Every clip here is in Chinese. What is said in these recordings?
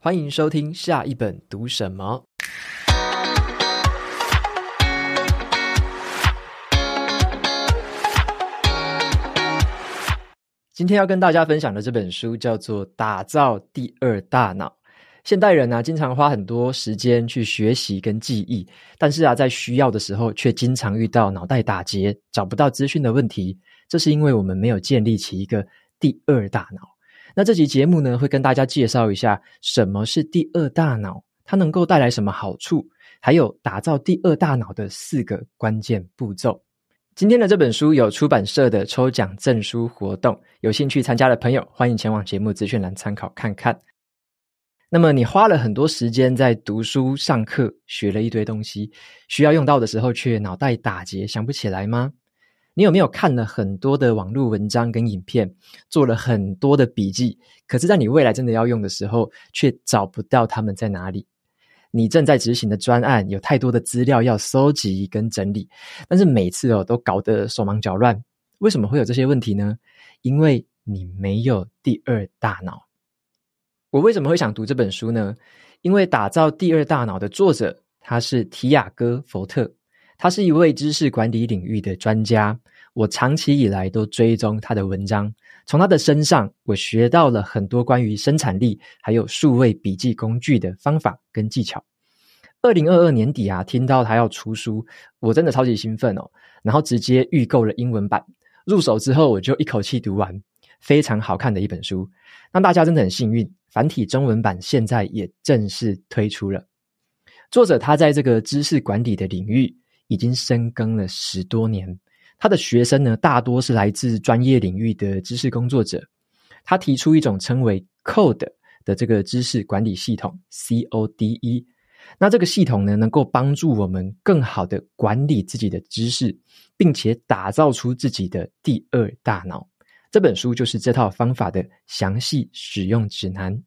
欢迎收听下一本读什么。今天要跟大家分享的这本书叫做《打造第二大脑》。现代人呢、啊，经常花很多时间去学习跟记忆，但是啊，在需要的时候，却经常遇到脑袋打结、找不到资讯的问题。这是因为我们没有建立起一个第二大脑。那这期节目呢，会跟大家介绍一下什么是第二大脑，它能够带来什么好处，还有打造第二大脑的四个关键步骤。今天的这本书有出版社的抽奖赠书活动，有兴趣参加的朋友，欢迎前往节目资讯栏参考看看。那么你花了很多时间在读书、上课，学了一堆东西，需要用到的时候却脑袋打结，想不起来吗？你有没有看了很多的网络文章跟影片，做了很多的笔记，可是在你未来真的要用的时候，却找不到他们在哪里？你正在执行的专案有太多的资料要搜集跟整理，但是每次哦都搞得手忙脚乱。为什么会有这些问题呢？因为你没有第二大脑。我为什么会想读这本书呢？因为打造第二大脑的作者，他是提亚哥·佛特。他是一位知识管理领域的专家，我长期以来都追踪他的文章，从他的身上我学到了很多关于生产力还有数位笔记工具的方法跟技巧。二零二二年底啊，听到他要出书，我真的超级兴奋哦，然后直接预购了英文版，入手之后我就一口气读完，非常好看的一本书。那大家真的很幸运，繁体中文版现在也正式推出了。作者他在这个知识管理的领域。已经深耕了十多年，他的学生呢，大多是来自专业领域的知识工作者。他提出一种称为 “Code” 的这个知识管理系统 （C-O-D-E）。那这个系统呢，能够帮助我们更好的管理自己的知识，并且打造出自己的第二大脑。这本书就是这套方法的详细使用指南。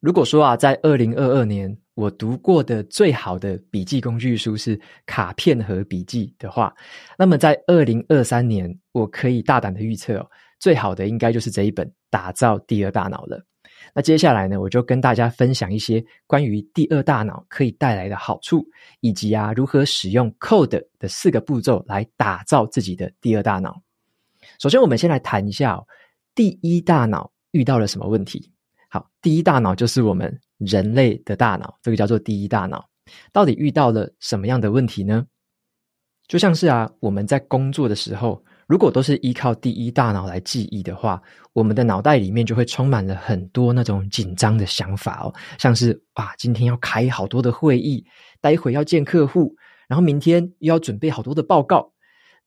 如果说啊，在二零二二年，我读过的最好的笔记工具书是卡片和笔记的话，那么在二零二三年，我可以大胆的预测哦，最好的应该就是这一本《打造第二大脑》了。那接下来呢，我就跟大家分享一些关于第二大脑可以带来的好处，以及啊如何使用 Code 的四个步骤来打造自己的第二大脑。首先，我们先来谈一下哦，第一大脑遇到了什么问题？好，第一大脑就是我们人类的大脑，这个叫做第一大脑。到底遇到了什么样的问题呢？就像是啊，我们在工作的时候，如果都是依靠第一大脑来记忆的话，我们的脑袋里面就会充满了很多那种紧张的想法哦，像是啊，今天要开好多的会议，待会要见客户，然后明天又要准备好多的报告。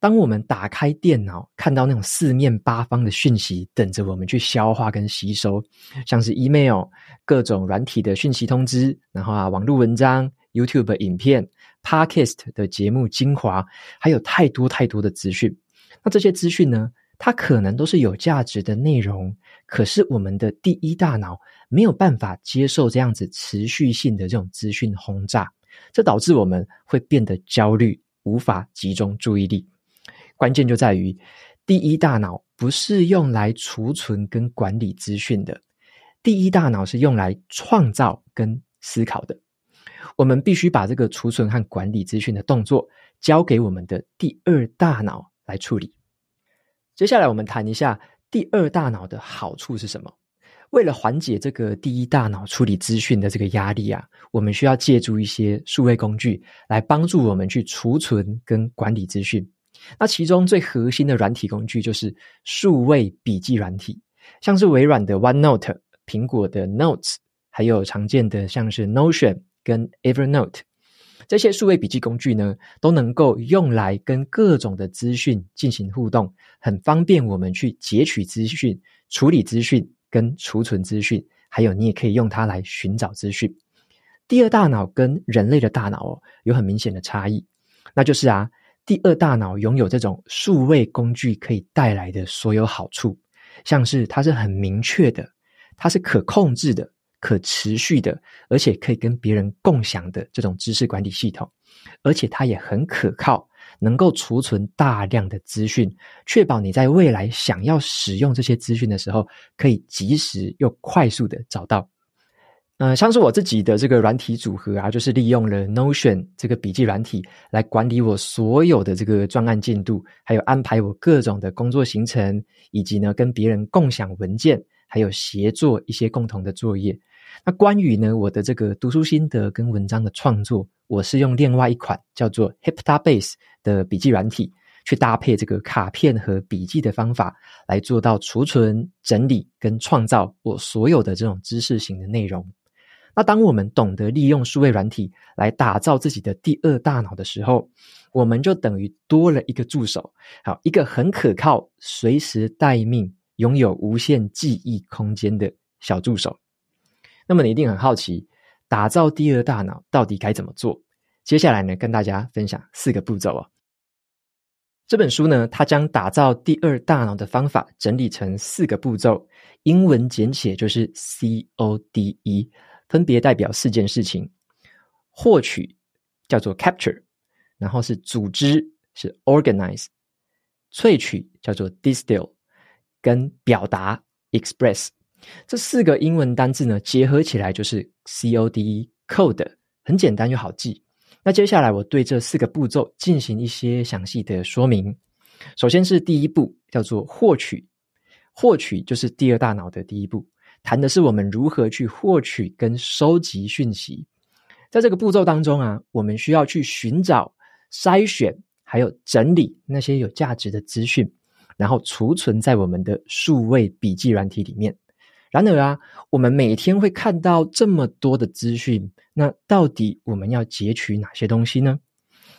当我们打开电脑，看到那种四面八方的讯息等着我们去消化跟吸收，像是 email、各种软体的讯息通知，然后啊，网络文章、YouTube 影片、Podcast 的节目精华，还有太多太多的资讯。那这些资讯呢，它可能都是有价值的内容，可是我们的第一大脑没有办法接受这样子持续性的这种资讯轰炸，这导致我们会变得焦虑，无法集中注意力。关键就在于，第一大脑不是用来储存跟管理资讯的，第一大脑是用来创造跟思考的。我们必须把这个储存和管理资讯的动作交给我们的第二大脑来处理。接下来，我们谈一下第二大脑的好处是什么？为了缓解这个第一大脑处理资讯的这个压力啊，我们需要借助一些数位工具来帮助我们去储存跟管理资讯。那其中最核心的软体工具就是数位笔记软体，像是微软的 OneNote、苹果的 Notes，还有常见的像是 Notion 跟 Evernote。这些数位笔记工具呢，都能够用来跟各种的资讯进行互动，很方便我们去截取资讯、处理资讯跟储存资讯，还有你也可以用它来寻找资讯。第二大脑跟人类的大脑哦，有很明显的差异，那就是啊，第二大脑拥有这种数位工具可以带来的所有好处，像是它是很明确的，它是可控制的。可持续的，而且可以跟别人共享的这种知识管理系统，而且它也很可靠，能够储存大量的资讯，确保你在未来想要使用这些资讯的时候，可以及时又快速的找到。呃，像是我自己的这个软体组合啊，就是利用了 Notion 这个笔记软体来管理我所有的这个专案进度，还有安排我各种的工作行程，以及呢跟别人共享文件，还有协作一些共同的作业。那关于呢，我的这个读书心得跟文章的创作，我是用另外一款叫做 Hyptabase 的笔记软体，去搭配这个卡片和笔记的方法，来做到储存、整理跟创造我所有的这种知识型的内容。那当我们懂得利用数位软体来打造自己的第二大脑的时候，我们就等于多了一个助手，好，一个很可靠、随时待命、拥有无限记忆空间的小助手。那么你一定很好奇，打造第二大脑到底该怎么做？接下来呢，跟大家分享四个步骤哦。这本书呢，它将打造第二大脑的方法整理成四个步骤，英文简写就是 CODE，分别代表四件事情：获取叫做 capture，然后是组织是 organize，萃取叫做 distill，跟表达 express。这四个英文单字呢，结合起来就是 CODE，code，很简单又好记。那接下来我对这四个步骤进行一些详细的说明。首先是第一步，叫做获取。获取就是第二大脑的第一步，谈的是我们如何去获取跟收集讯息。在这个步骤当中啊，我们需要去寻找、筛选，还有整理那些有价值的资讯，然后储存在我们的数位笔记软体里面。然而啊，我们每天会看到这么多的资讯，那到底我们要截取哪些东西呢？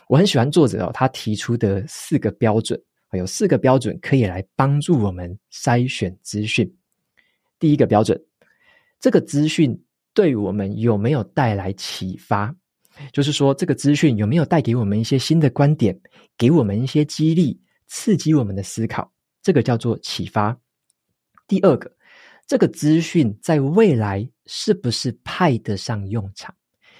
我很喜欢作者哦，他提出的四个标准，有四个标准可以来帮助我们筛选资讯。第一个标准，这个资讯对我们有没有带来启发？就是说，这个资讯有没有带给我们一些新的观点，给我们一些激励，刺激我们的思考，这个叫做启发。第二个。这个资讯在未来是不是派得上用场？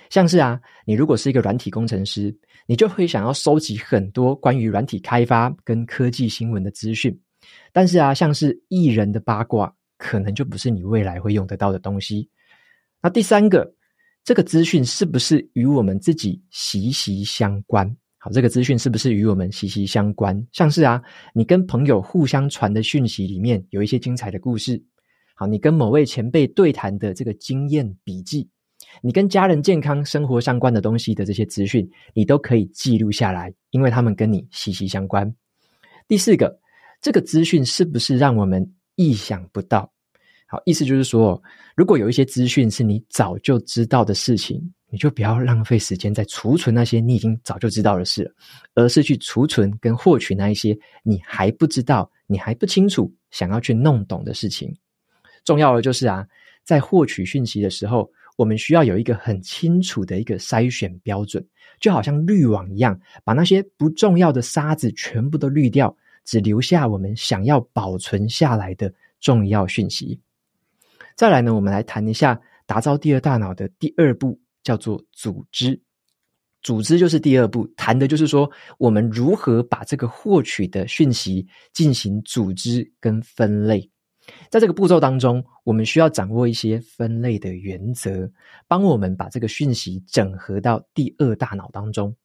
像是啊，你如果是一个软体工程师，你就会想要收集很多关于软体开发跟科技新闻的资讯。但是啊，像是艺人的八卦，可能就不是你未来会用得到的东西。那第三个，这个资讯是不是与我们自己息息相关？好，这个资讯是不是与我们息息相关？像是啊，你跟朋友互相传的讯息里面有一些精彩的故事。好，你跟某位前辈对谈的这个经验笔记，你跟家人健康生活相关的东西的这些资讯，你都可以记录下来，因为他们跟你息息相关。第四个，这个资讯是不是让我们意想不到？好，意思就是说，如果有一些资讯是你早就知道的事情，你就不要浪费时间在储存那些你已经早就知道的事，而是去储存跟获取那一些你还不知道、你还不清楚、想要去弄懂的事情。重要的就是啊，在获取讯息的时候，我们需要有一个很清楚的一个筛选标准，就好像滤网一样，把那些不重要的沙子全部都滤掉，只留下我们想要保存下来的重要讯息。再来呢，我们来谈一下打造第二大脑的第二步，叫做组织。组织就是第二步，谈的就是说，我们如何把这个获取的讯息进行组织跟分类。在这个步骤当中，我们需要掌握一些分类的原则，帮我们把这个讯息整合到第二大脑当中。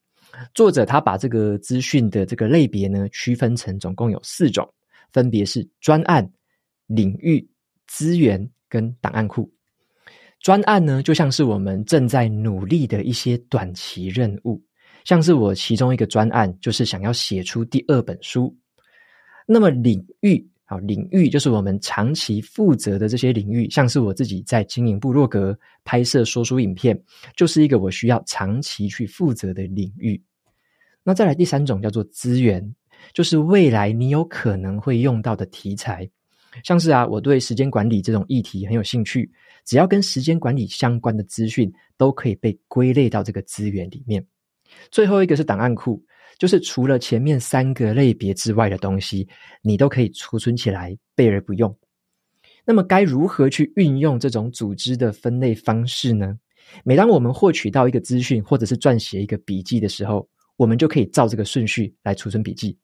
作者他把这个资讯的这个类别呢，区分成总共有四种，分别是专案、领域、资源跟档案库。专案呢，就像是我们正在努力的一些短期任务，像是我其中一个专案，就是想要写出第二本书。那么领域，好，领域就是我们长期负责的这些领域，像是我自己在经营部落格、拍摄说书影片，就是一个我需要长期去负责的领域。那再来第三种叫做资源，就是未来你有可能会用到的题材，像是啊，我对时间管理这种议题很有兴趣，只要跟时间管理相关的资讯都可以被归类到这个资源里面。最后一个是档案库。就是除了前面三个类别之外的东西，你都可以储存起来，备而不用。那么该如何去运用这种组织的分类方式呢？每当我们获取到一个资讯，或者是撰写一个笔记的时候，我们就可以照这个顺序来储存笔记。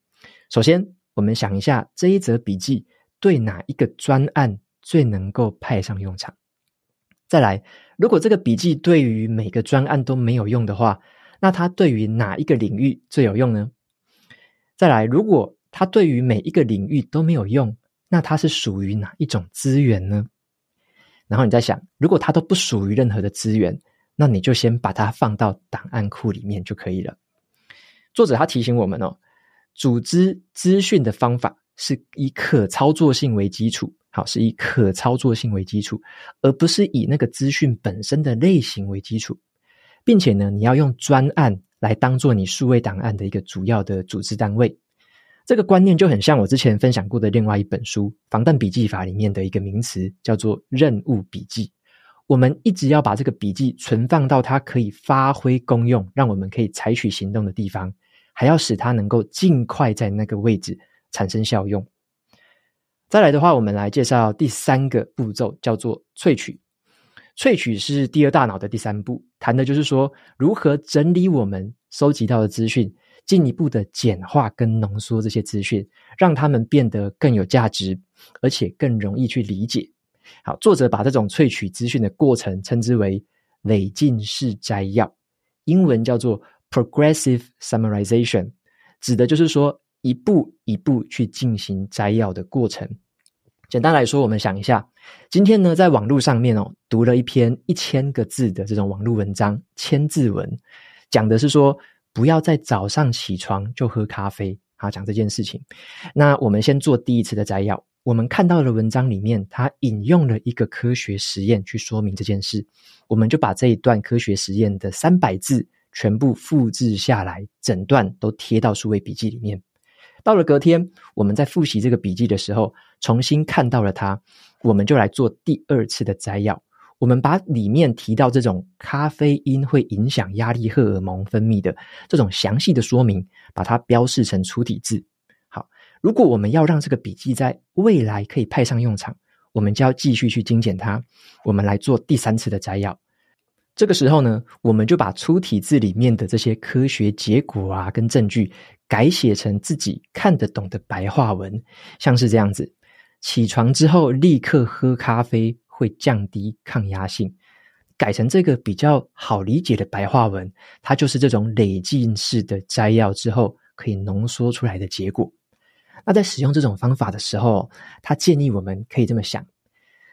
首先，我们想一下这一则笔记对哪一个专案最能够派上用场。再来，如果这个笔记对于每个专案都没有用的话，那它对于哪一个领域最有用呢？再来，如果它对于每一个领域都没有用，那它是属于哪一种资源呢？然后你再想，如果它都不属于任何的资源，那你就先把它放到档案库里面就可以了。作者他提醒我们哦，组织资讯的方法是以可操作性为基础，好，是以可操作性为基础，而不是以那个资讯本身的类型为基础。并且呢，你要用专案来当做你数位档案的一个主要的组织单位。这个观念就很像我之前分享过的另外一本书《防弹笔记法》里面的一个名词，叫做任务笔记。我们一直要把这个笔记存放到它可以发挥功用，让我们可以采取行动的地方，还要使它能够尽快在那个位置产生效用。再来的话，我们来介绍第三个步骤，叫做萃取。萃取是第二大脑的第三步，谈的就是说如何整理我们收集到的资讯，进一步的简化跟浓缩这些资讯，让它们变得更有价值，而且更容易去理解。好，作者把这种萃取资讯的过程称之为累进式摘要，英文叫做 progressive summarization，指的就是说一步一步去进行摘要的过程。简单来说，我们想一下，今天呢，在网络上面哦，读了一篇一千个字的这种网络文章，千字文，讲的是说，不要在早上起床就喝咖啡，好，讲这件事情。那我们先做第一次的摘要，我们看到的文章里面，它引用了一个科学实验去说明这件事，我们就把这一段科学实验的三百字全部复制下来，整段都贴到数位笔记里面。到了隔天，我们在复习这个笔记的时候，重新看到了它，我们就来做第二次的摘要。我们把里面提到这种咖啡因会影响压力荷尔蒙分泌的这种详细的说明，把它标示成粗体字。好，如果我们要让这个笔记在未来可以派上用场，我们就要继续去精简它。我们来做第三次的摘要。这个时候呢，我们就把粗体字里面的这些科学结果啊，跟证据改写成自己看得懂的白话文，像是这样子：起床之后立刻喝咖啡会降低抗压性。改成这个比较好理解的白话文，它就是这种累进式的摘要之后可以浓缩出来的结果。那在使用这种方法的时候，他建议我们可以这么想：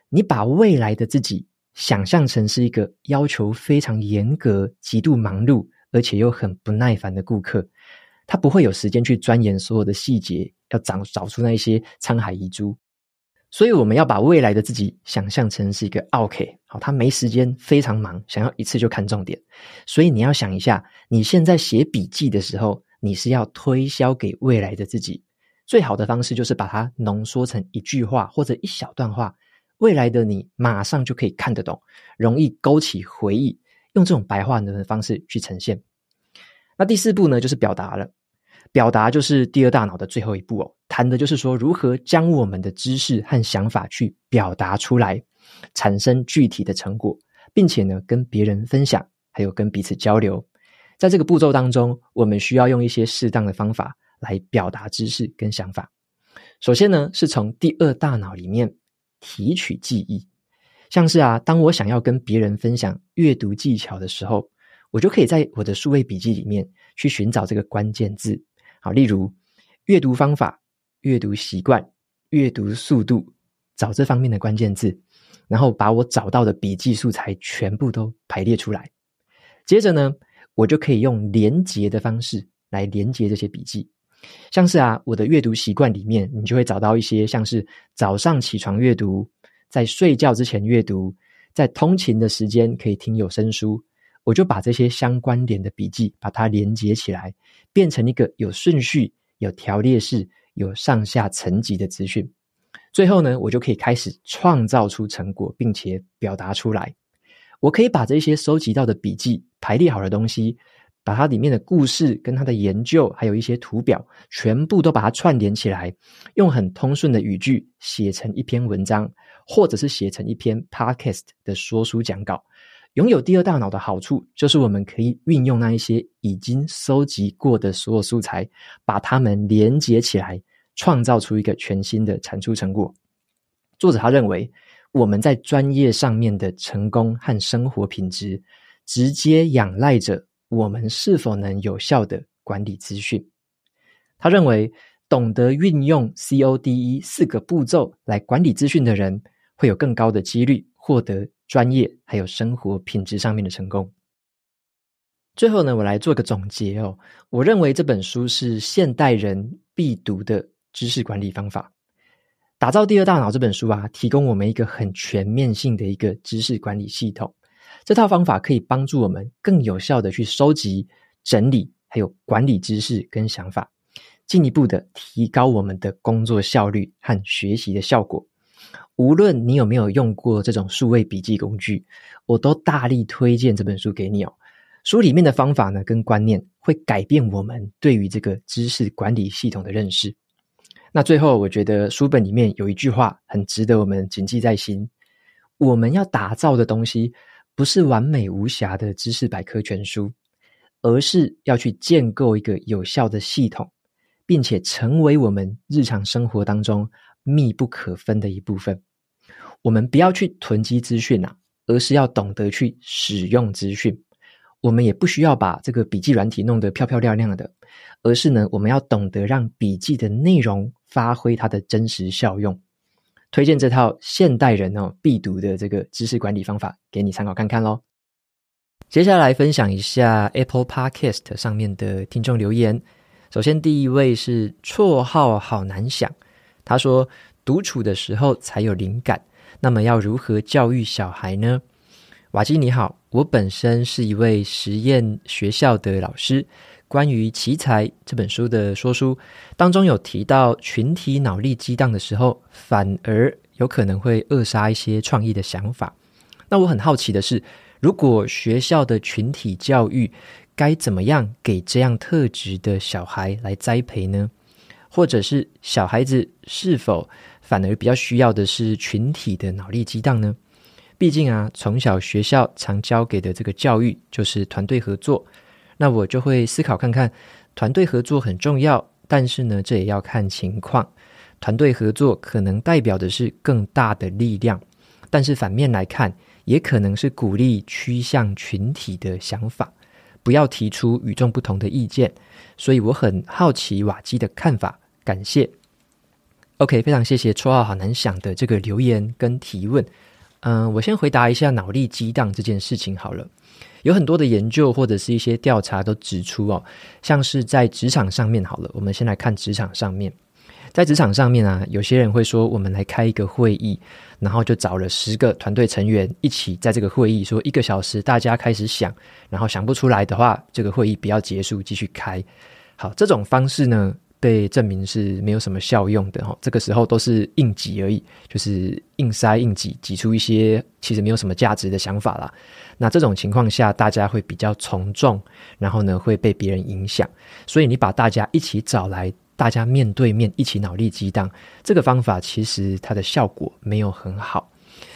你把未来的自己。想象成是一个要求非常严格、极度忙碌，而且又很不耐烦的顾客，他不会有时间去钻研所有的细节，要找找出那一些沧海遗珠。所以，我们要把未来的自己想象成是一个 OK，，好，他没时间，非常忙，想要一次就看重点。所以，你要想一下，你现在写笔记的时候，你是要推销给未来的自己，最好的方式就是把它浓缩成一句话或者一小段话。未来的你马上就可以看得懂，容易勾起回忆，用这种白话文的方式去呈现。那第四步呢，就是表达了。表达就是第二大脑的最后一步哦，谈的就是说如何将我们的知识和想法去表达出来，产生具体的成果，并且呢，跟别人分享，还有跟彼此交流。在这个步骤当中，我们需要用一些适当的方法来表达知识跟想法。首先呢，是从第二大脑里面。提取记忆，像是啊，当我想要跟别人分享阅读技巧的时候，我就可以在我的数位笔记里面去寻找这个关键字。好，例如阅读方法、阅读习惯、阅读速度、找这方面的关键字，然后把我找到的笔记素材全部都排列出来。接着呢，我就可以用连结的方式来连结这些笔记。像是啊，我的阅读习惯里面，你就会找到一些像是早上起床阅读，在睡觉之前阅读，在通勤的时间可以听有声书。我就把这些相关联的笔记把它连接起来，变成一个有顺序、有条列式、有上下层级的资讯。最后呢，我就可以开始创造出成果，并且表达出来。我可以把这些收集到的笔记排列好的东西，把它里面的故事跟它的研究，还有一些图表，全部都把它串联起来，用很通顺的语句写成一篇文章，或者是写成一篇 podcast 的说书讲稿。拥有第二大脑的好处，就是我们可以运用那一些已经收集过的所有素材，把它们连接起来，创造出一个全新的产出成果。作者他认为，我们在专业上面的成功和生活品质，直接仰赖着我们是否能有效的管理资讯。他认为，懂得运用 CODE 四个步骤来管理资讯的人，会有更高的几率获得。专业还有生活品质上面的成功。最后呢，我来做个总结哦。我认为这本书是现代人必读的知识管理方法。打造第二大脑这本书啊，提供我们一个很全面性的一个知识管理系统。这套方法可以帮助我们更有效的去收集、整理，还有管理知识跟想法，进一步的提高我们的工作效率和学习的效果。无论你有没有用过这种数位笔记工具，我都大力推荐这本书给你哦。书里面的方法呢，跟观念会改变我们对于这个知识管理系统的认识。那最后，我觉得书本里面有一句话很值得我们谨记在心：我们要打造的东西，不是完美无瑕的知识百科全书，而是要去建构一个有效的系统，并且成为我们日常生活当中。密不可分的一部分。我们不要去囤积资讯啊，而是要懂得去使用资讯。我们也不需要把这个笔记软体弄得漂漂亮亮的，而是呢，我们要懂得让笔记的内容发挥它的真实效用。推荐这套现代人哦必读的这个知识管理方法给你参考看看喽。接下来分享一下 Apple Podcast 上面的听众留言。首先，第一位是绰号好难想。他说：“独处的时候才有灵感，那么要如何教育小孩呢？”瓦基你好，我本身是一位实验学校的老师。关于《奇才》这本书的说书当中有提到，群体脑力激荡的时候，反而有可能会扼杀一些创意的想法。那我很好奇的是，如果学校的群体教育该怎么样给这样特质的小孩来栽培呢？或者是小孩子是否反而比较需要的是群体的脑力激荡呢？毕竟啊，从小学校常教给的这个教育就是团队合作。那我就会思考看看，团队合作很重要，但是呢，这也要看情况。团队合作可能代表的是更大的力量，但是反面来看，也可能是鼓励趋向群体的想法。不要提出与众不同的意见。所以我很好奇瓦基的看法。感谢，OK，非常谢谢绰号好难想的这个留言跟提问。嗯，我先回答一下脑力激荡这件事情好了。有很多的研究或者是一些调查都指出哦，像是在职场上面好了，我们先来看职场上面，在职场上面啊，有些人会说，我们来开一个会议，然后就找了十个团队成员一起在这个会议说一个小时，大家开始想，然后想不出来的话，这个会议不要结束，继续开。好，这种方式呢，被证明是没有什么效用的哈，这个时候都是硬挤而已，就是硬塞硬挤，挤出一些其实没有什么价值的想法啦。那这种情况下，大家会比较从众，然后呢会被别人影响。所以你把大家一起找来，大家面对面一起脑力激荡，这个方法其实它的效果没有很好。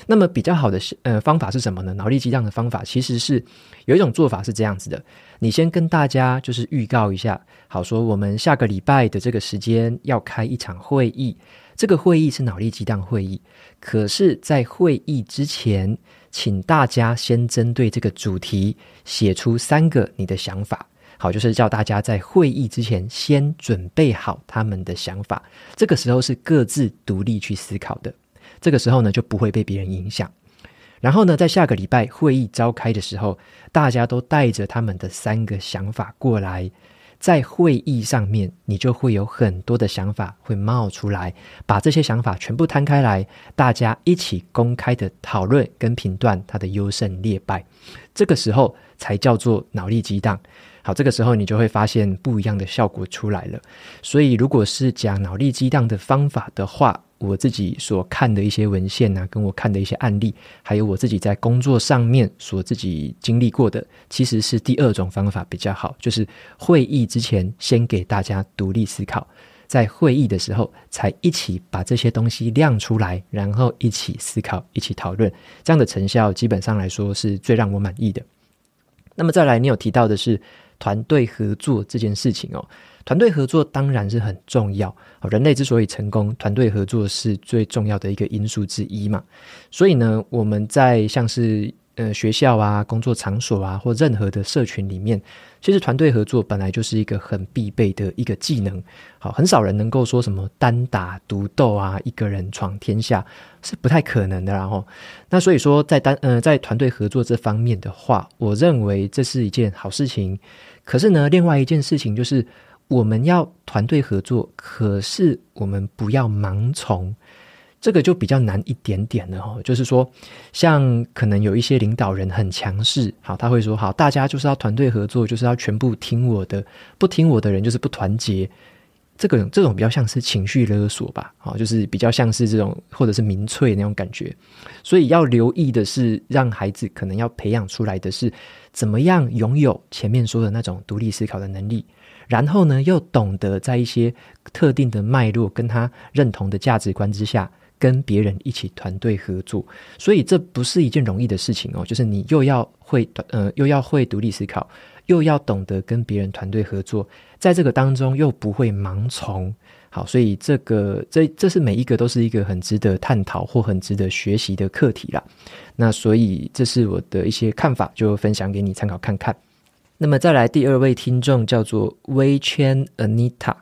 那么比较好的是呃方法是什么呢？脑力激荡的方法其实是有一种做法是这样子的：你先跟大家就是预告一下，好说我们下个礼拜的这个时间要开一场会议，这个会议是脑力激荡会议。可是，在会议之前，请大家先针对这个主题写出三个你的想法。好，就是叫大家在会议之前先准备好他们的想法。这个时候是各自独立去思考的。这个时候呢就不会被别人影响。然后呢，在下个礼拜会议召开的时候，大家都带着他们的三个想法过来。在会议上面，你就会有很多的想法会冒出来，把这些想法全部摊开来，大家一起公开的讨论跟评断它的优胜劣败。这个时候才叫做脑力激荡。好，这个时候你就会发现不一样的效果出来了。所以，如果是讲脑力激荡的方法的话，我自己所看的一些文献呢、啊，跟我看的一些案例，还有我自己在工作上面所自己经历过的，其实是第二种方法比较好，就是会议之前先给大家独立思考，在会议的时候才一起把这些东西亮出来，然后一起思考、一起讨论，这样的成效基本上来说是最让我满意的。那么再来，你有提到的是团队合作这件事情哦。团队合作当然是很重要，人类之所以成功，团队合作是最重要的一个因素之一嘛。所以呢，我们在像是呃学校啊、工作场所啊，或任何的社群里面，其实团队合作本来就是一个很必备的一个技能。好，很少人能够说什么单打独斗啊，一个人闯天下是不太可能的。然后，那所以说在单呃在团队合作这方面的话，我认为这是一件好事情。可是呢，另外一件事情就是。我们要团队合作，可是我们不要盲从，这个就比较难一点点了哈。就是说，像可能有一些领导人很强势，好，他会说好，大家就是要团队合作，就是要全部听我的，不听我的人就是不团结。这个这种比较像是情绪勒索吧，好，就是比较像是这种或者是民粹那种感觉。所以要留意的是，让孩子可能要培养出来的是，怎么样拥有前面说的那种独立思考的能力。然后呢，又懂得在一些特定的脉络跟他认同的价值观之下，跟别人一起团队合作。所以这不是一件容易的事情哦，就是你又要会呃，又要会独立思考，又要懂得跟别人团队合作，在这个当中又不会盲从。好，所以这个这这是每一个都是一个很值得探讨或很值得学习的课题啦。那所以这是我的一些看法，就分享给你参考看看。那么再来第二位听众叫做微圈 Anita，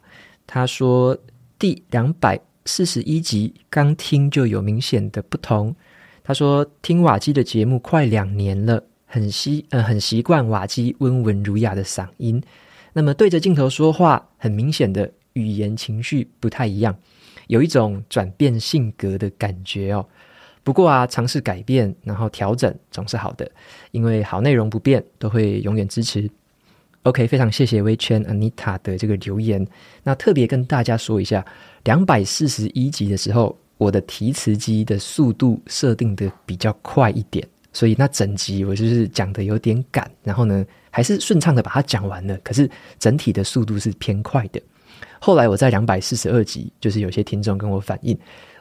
他说第两百四十一集刚听就有明显的不同。他说听瓦基的节目快两年了，很习呃很习惯瓦基温文儒雅的嗓音。那么对着镜头说话，很明显的语言情绪不太一样，有一种转变性格的感觉哦。不过啊，尝试改变，然后调整总是好的，因为好内容不变，都会永远支持。OK，非常谢谢微圈 Anita 的这个留言。那特别跟大家说一下，两百四十一集的时候，我的提词机的速度设定的比较快一点，所以那整集我就是讲的有点赶，然后呢，还是顺畅的把它讲完了。可是整体的速度是偏快的。后来我在两百四十二集，就是有些听众跟我反映。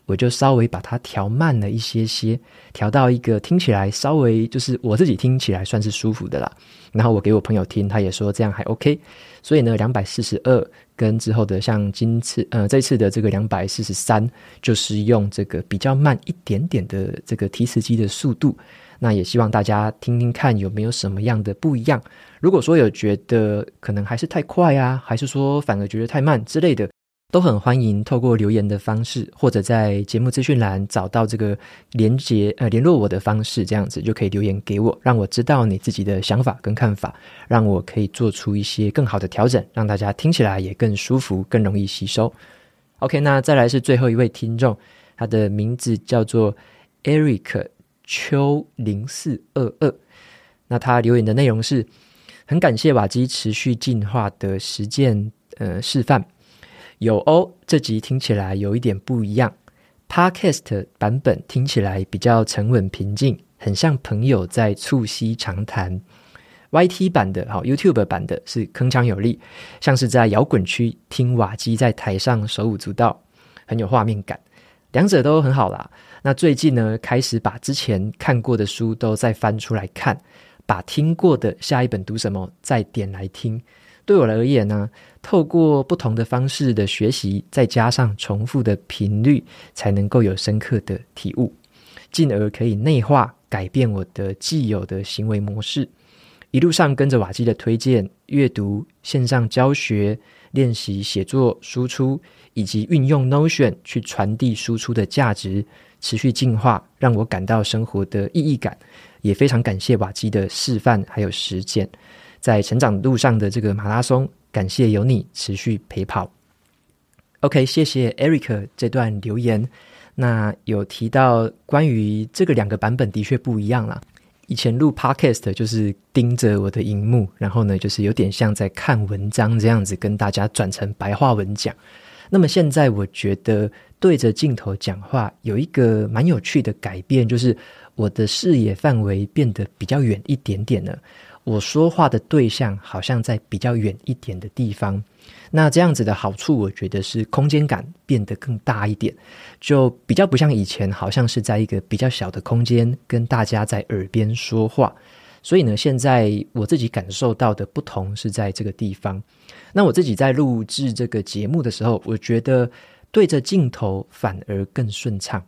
我就稍微把它调慢了一些些，调到一个听起来稍微就是我自己听起来算是舒服的啦。然后我给我朋友听，他也说这样还 OK。所以呢，两百四十二跟之后的像今次呃这次的这个两百四十三，就是用这个比较慢一点点的这个提词机的速度。那也希望大家听听看有没有什么样的不一样。如果说有觉得可能还是太快啊，还是说反而觉得太慢之类的。都很欢迎透过留言的方式，或者在节目资讯栏找到这个连接呃联络我的方式，这样子就可以留言给我，让我知道你自己的想法跟看法，让我可以做出一些更好的调整，让大家听起来也更舒服、更容易吸收。OK，那再来是最后一位听众，他的名字叫做 Eric 邱零四二二，那他留言的内容是很感谢瓦基持续进化的实践呃示范。有哦，这集听起来有一点不一样。Podcast 版本听起来比较沉稳平静，很像朋友在促膝长谈。YT 版的，好，YouTube 版的是铿锵有力，像是在摇滚区听瓦基在台上手舞足蹈，很有画面感。两者都很好啦。那最近呢，开始把之前看过的书都再翻出来看，把听过的下一本读什么再点来听。对我而言呢，透过不同的方式的学习，再加上重复的频率，才能够有深刻的体悟，进而可以内化改变我的既有的行为模式。一路上跟着瓦基的推荐，阅读、线上教学、练习写作、输出，以及运用 Notion 去传递输出的价值，持续进化，让我感到生活的意义感。也非常感谢瓦基的示范还有实践，在成长路上的这个马拉松，感谢有你持续陪跑。OK，谢谢 Eric 这段留言。那有提到关于这个两个版本的确不一样啦。以前录 Podcast 就是盯着我的荧幕，然后呢，就是有点像在看文章这样子，跟大家转成白话文讲。那么现在我觉得对着镜头讲话有一个蛮有趣的改变，就是我的视野范围变得比较远一点点了。我说话的对象好像在比较远一点的地方。那这样子的好处，我觉得是空间感变得更大一点，就比较不像以前，好像是在一个比较小的空间跟大家在耳边说话。所以呢，现在我自己感受到的不同是在这个地方。那我自己在录制这个节目的时候，我觉得对着镜头反而更顺畅，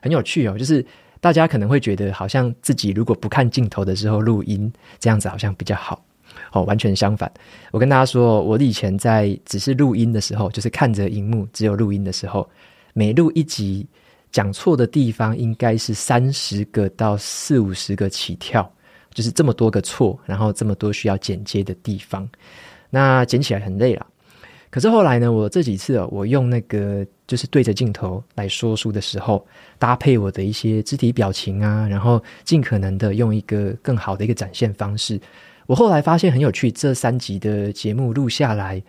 很有趣哦。就是大家可能会觉得，好像自己如果不看镜头的时候录音，这样子好像比较好。哦，完全相反。我跟大家说，我以前在只是录音的时候，就是看着荧幕只有录音的时候，每录一集讲错的地方应该是三十个到四五十个起跳，就是这么多个错，然后这么多需要剪接的地方，那剪起来很累了。可是后来呢，我这几次哦，我用那个就是对着镜头来说书的时候，搭配我的一些肢体表情啊，然后尽可能的用一个更好的一个展现方式。我后来发现很有趣，这三集的节目录下来，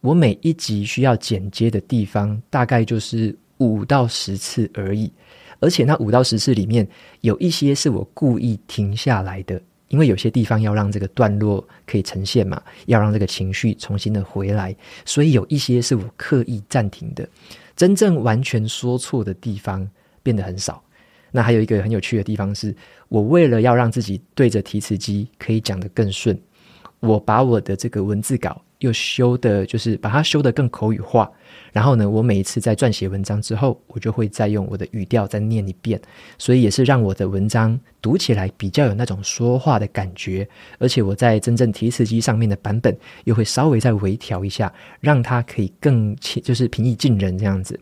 我每一集需要剪接的地方大概就是五到十次而已，而且那五到十次里面有一些是我故意停下来的，因为有些地方要让这个段落可以呈现嘛，要让这个情绪重新的回来，所以有一些是我刻意暂停的，真正完全说错的地方变得很少。那还有一个很有趣的地方是，我为了要让自己对着提词机可以讲得更顺，我把我的这个文字稿又修的，就是把它修得更口语化。然后呢，我每一次在撰写文章之后，我就会再用我的语调再念一遍，所以也是让我的文章读起来比较有那种说话的感觉。而且我在真正提词机上面的版本，又会稍微再微调一下，让它可以更就是平易近人这样子。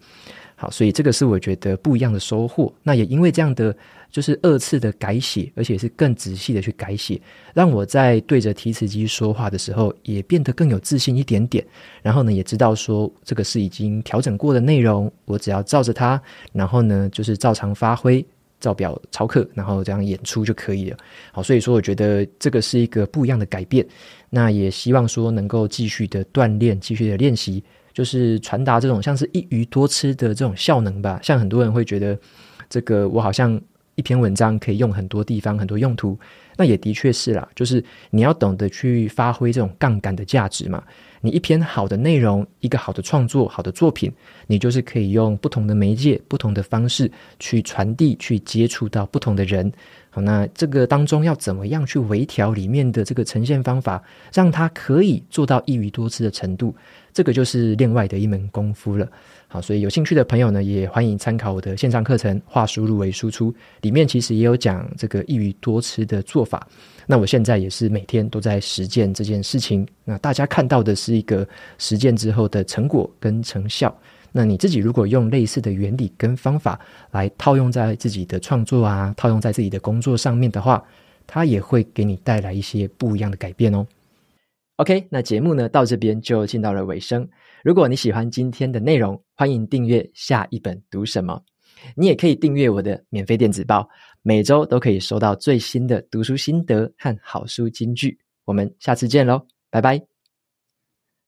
好，所以这个是我觉得不一样的收获。那也因为这样的，就是二次的改写，而且是更仔细的去改写，让我在对着提词机说话的时候，也变得更有自信一点点。然后呢，也知道说这个是已经调整过的内容，我只要照着它，然后呢，就是照常发挥，照表操课，然后这样演出就可以了。好，所以说我觉得这个是一个不一样的改变。那也希望说能够继续的锻炼，继续的练习。就是传达这种像是一鱼多吃的这种效能吧，像很多人会觉得，这个我好像一篇文章可以用很多地方、很多用途，那也的确是啦。就是你要懂得去发挥这种杠杆的价值嘛。你一篇好的内容，一个好的创作、好的作品，你就是可以用不同的媒介、不同的方式去传递、去接触到不同的人。好，那这个当中要怎么样去微调里面的这个呈现方法，让它可以做到一鱼多吃的程度？这个就是另外的一门功夫了。好，所以有兴趣的朋友呢，也欢迎参考我的线上课程《化输入为输出》，里面其实也有讲这个一鱼多吃的做法。那我现在也是每天都在实践这件事情。那大家看到的是一个实践之后的成果跟成效。那你自己如果用类似的原理跟方法来套用在自己的创作啊，套用在自己的工作上面的话，它也会给你带来一些不一样的改变哦。OK，那节目呢到这边就进到了尾声。如果你喜欢今天的内容，欢迎订阅下一本读什么。你也可以订阅我的免费电子报，每周都可以收到最新的读书心得和好书金句。我们下次见喽，拜拜。